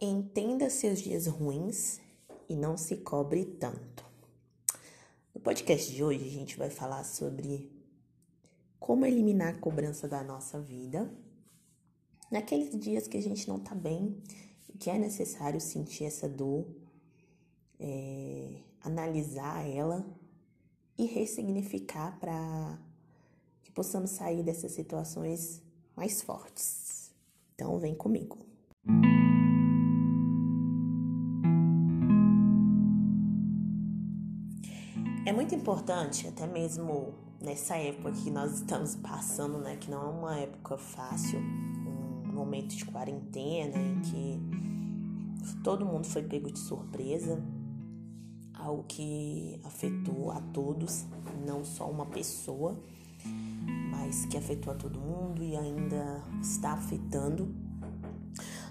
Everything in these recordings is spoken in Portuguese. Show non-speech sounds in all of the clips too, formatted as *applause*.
Entenda seus dias ruins e não se cobre tanto. No podcast de hoje, a gente vai falar sobre como eliminar a cobrança da nossa vida naqueles dias que a gente não tá bem e que é necessário sentir essa dor, é, analisar ela e ressignificar para que possamos sair dessas situações mais fortes. Então, vem comigo. É muito importante, até mesmo nessa época que nós estamos passando, né, que não é uma época fácil, um momento de quarentena em que todo mundo foi pego de surpresa, algo que afetou a todos, não só uma pessoa, mas que afetou a todo mundo e ainda está afetando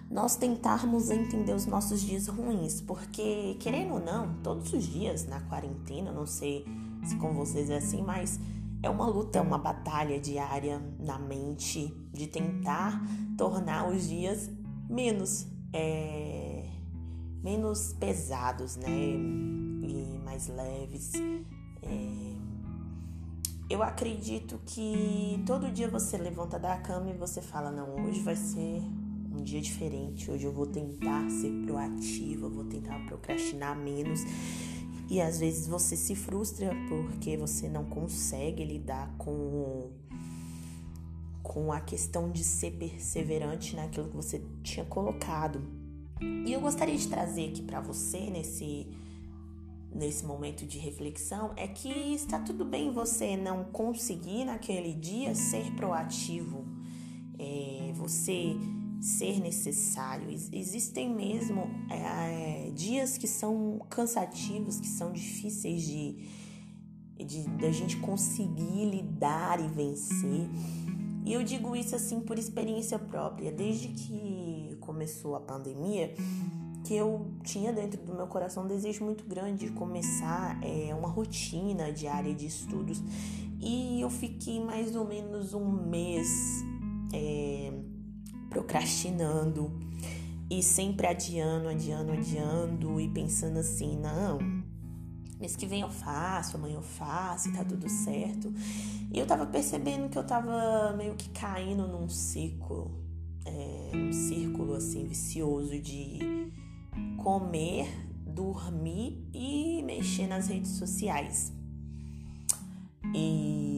nós tentarmos entender os nossos dias ruins, porque querendo ou não, todos os dias na quarentena, não sei se com vocês é assim, mas é uma luta, é uma batalha diária na mente de tentar tornar os dias menos é, menos pesados, né, e mais leves. É, eu acredito que todo dia você levanta da cama e você fala não, hoje vai ser um dia diferente. Hoje eu vou tentar ser proativa, vou tentar procrastinar menos. E às vezes você se frustra porque você não consegue lidar com com a questão de ser perseverante naquilo que você tinha colocado. E eu gostaria de trazer aqui para você nesse nesse momento de reflexão é que está tudo bem você não conseguir naquele dia ser proativo. É, você ser necessário. Existem mesmo é, dias que são cansativos, que são difíceis de, de da gente conseguir lidar e vencer. E eu digo isso assim por experiência própria. Desde que começou a pandemia, que eu tinha dentro do meu coração um desejo muito grande de começar é, uma rotina diária de estudos. E eu fiquei mais ou menos um mês é, procrastinando e sempre adiando, adiando, adiando e pensando assim, não, mês que vem eu faço, amanhã eu faço tá tudo certo. E eu tava percebendo que eu tava meio que caindo num ciclo, é, um círculo assim vicioso de comer, dormir e mexer nas redes sociais. E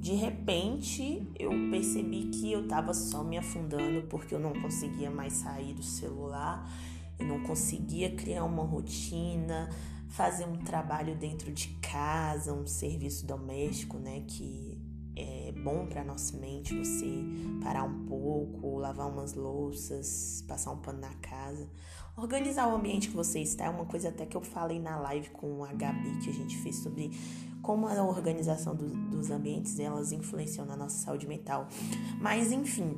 de repente eu percebi que eu estava só me afundando porque eu não conseguia mais sair do celular, eu não conseguia criar uma rotina, fazer um trabalho dentro de casa, um serviço doméstico, né, que é bom para nossa mente você parar um pouco, lavar umas louças, passar um pano na casa, organizar o ambiente que você está. É uma coisa até que eu falei na live com a Gabi que a gente fez sobre como a organização do, dos ambientes elas influenciam na nossa saúde mental. Mas enfim.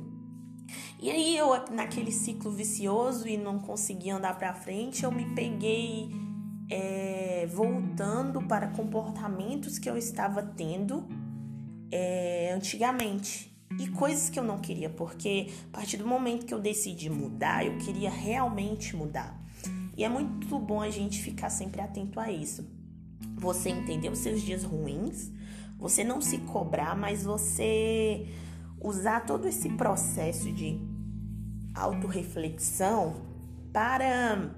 E aí eu naquele ciclo vicioso e não conseguia andar para frente, eu me peguei é, voltando para comportamentos que eu estava tendo é, antigamente e coisas que eu não queria, porque a partir do momento que eu decidi mudar, eu queria realmente mudar. E é muito bom a gente ficar sempre atento a isso você entender os seus dias ruins, você não se cobrar, mas você usar todo esse processo de autorreflexão para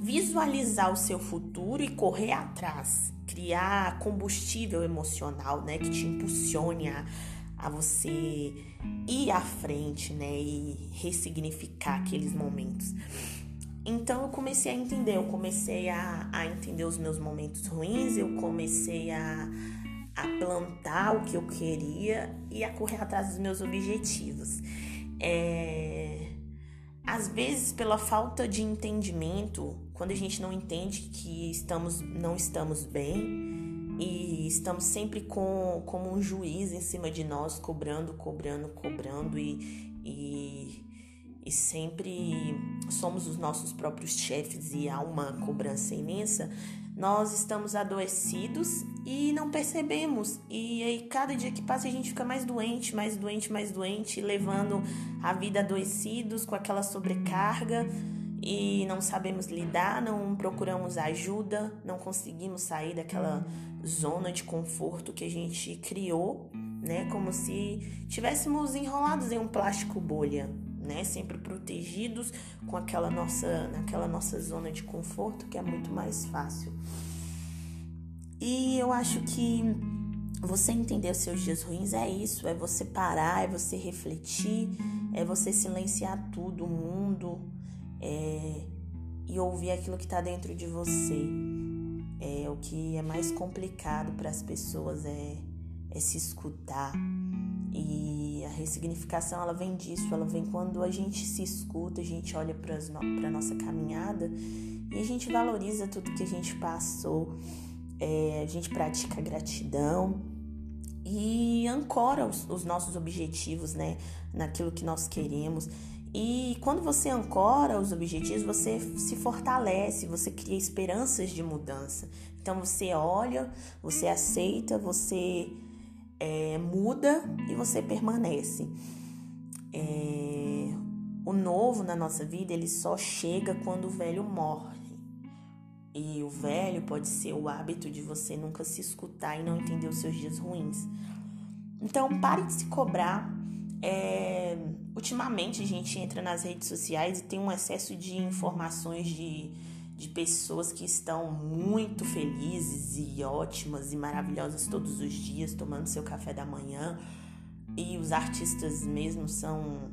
visualizar o seu futuro e correr atrás, criar combustível emocional, né, que te impulsione a, a você ir à frente, né, e ressignificar aqueles momentos. Então eu comecei a entender, eu comecei a, a entender os meus momentos ruins, eu comecei a, a plantar o que eu queria e a correr atrás dos meus objetivos. É, às vezes, pela falta de entendimento, quando a gente não entende que estamos, não estamos bem e estamos sempre com, como um juiz em cima de nós, cobrando, cobrando, cobrando e, e e sempre somos os nossos próprios chefes e há uma cobrança imensa, nós estamos adoecidos e não percebemos. E aí, cada dia que passa, a gente fica mais doente, mais doente, mais doente, levando a vida adoecidos com aquela sobrecarga e não sabemos lidar, não procuramos ajuda, não conseguimos sair daquela zona de conforto que a gente criou, né? Como se tivéssemos enrolados em um plástico bolha né? Sempre protegidos com aquela nossa, naquela nossa zona de conforto que é muito mais fácil. E eu acho que você entender os seus dias ruins é isso, é você parar, é você refletir, é você silenciar tudo, o mundo, é, e ouvir aquilo que está dentro de você. É o que é mais complicado para as pessoas é, é se escutar e a ressignificação ela vem disso, ela vem quando a gente se escuta, a gente olha para a nossa caminhada e a gente valoriza tudo que a gente passou, é, a gente pratica gratidão e ancora os, os nossos objetivos, né, naquilo que nós queremos. E quando você ancora os objetivos, você se fortalece, você cria esperanças de mudança. Então você olha, você aceita, você é, muda e você permanece. É, o novo na nossa vida ele só chega quando o velho morre. E o velho pode ser o hábito de você nunca se escutar e não entender os seus dias ruins. Então pare de se cobrar. É, ultimamente a gente entra nas redes sociais e tem um excesso de informações de de pessoas que estão muito felizes e ótimas e maravilhosas todos os dias, tomando seu café da manhã. E os artistas mesmo são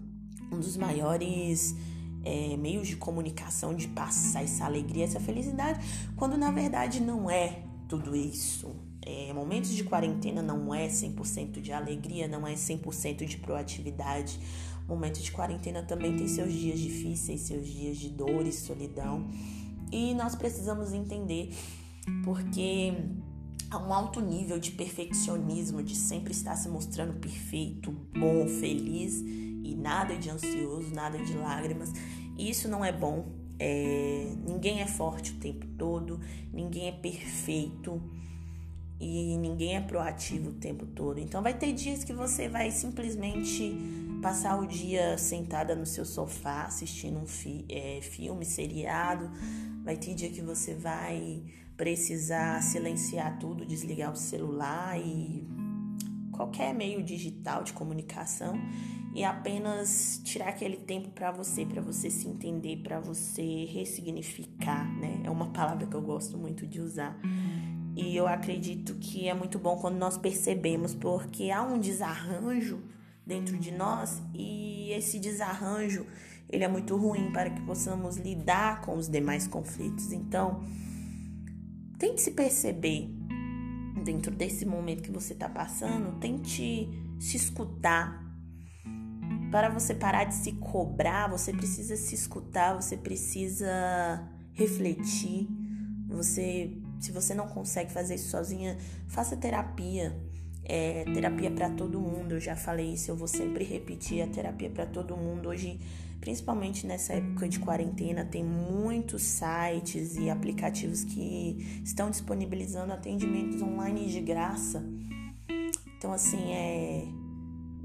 um dos maiores é, meios de comunicação de passar essa alegria, essa felicidade, quando na verdade não é tudo isso. É, momentos de quarentena não é 100% de alegria, não é 100% de proatividade. Momentos de quarentena também tem seus dias difíceis, seus dias de dor e solidão. E nós precisamos entender porque há um alto nível de perfeccionismo, de sempre estar se mostrando perfeito, bom, feliz e nada de ansioso, nada de lágrimas. Isso não é bom. É, ninguém é forte o tempo todo, ninguém é perfeito e ninguém é proativo o tempo todo. Então vai ter dias que você vai simplesmente passar o dia sentada no seu sofá assistindo um fi é, filme, seriado, Vai ter dia que você vai precisar silenciar tudo, desligar o celular e qualquer meio digital de comunicação e apenas tirar aquele tempo para você, para você se entender, para você ressignificar, né? É uma palavra que eu gosto muito de usar. E eu acredito que é muito bom quando nós percebemos, porque há um desarranjo dentro de nós e esse desarranjo ele é muito ruim para que possamos lidar com os demais conflitos. Então, tente se perceber dentro desse momento que você está passando, tente se escutar. Para você parar de se cobrar, você precisa se escutar, você precisa refletir. Você, se você não consegue fazer isso sozinha, faça terapia. É, terapia para todo mundo. Eu já falei isso, eu vou sempre repetir a terapia para todo mundo. Hoje principalmente nessa época de quarentena, tem muitos sites e aplicativos que estão disponibilizando atendimentos online de graça. Então, assim, é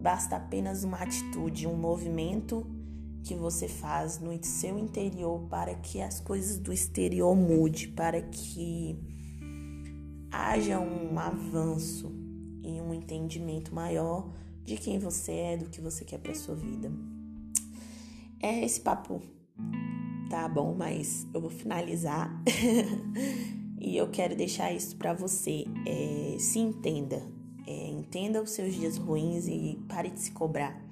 basta apenas uma atitude, um movimento que você faz no seu interior para que as coisas do exterior mude, para que haja um avanço e um entendimento maior de quem você é, do que você quer para sua vida. É esse papo tá bom, mas eu vou finalizar. *laughs* e eu quero deixar isso para você. É, se entenda. É, entenda os seus dias ruins e pare de se cobrar.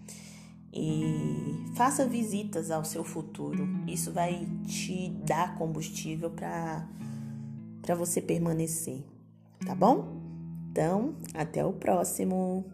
E faça visitas ao seu futuro. Isso vai te dar combustível para você permanecer. Tá bom? Então, até o próximo.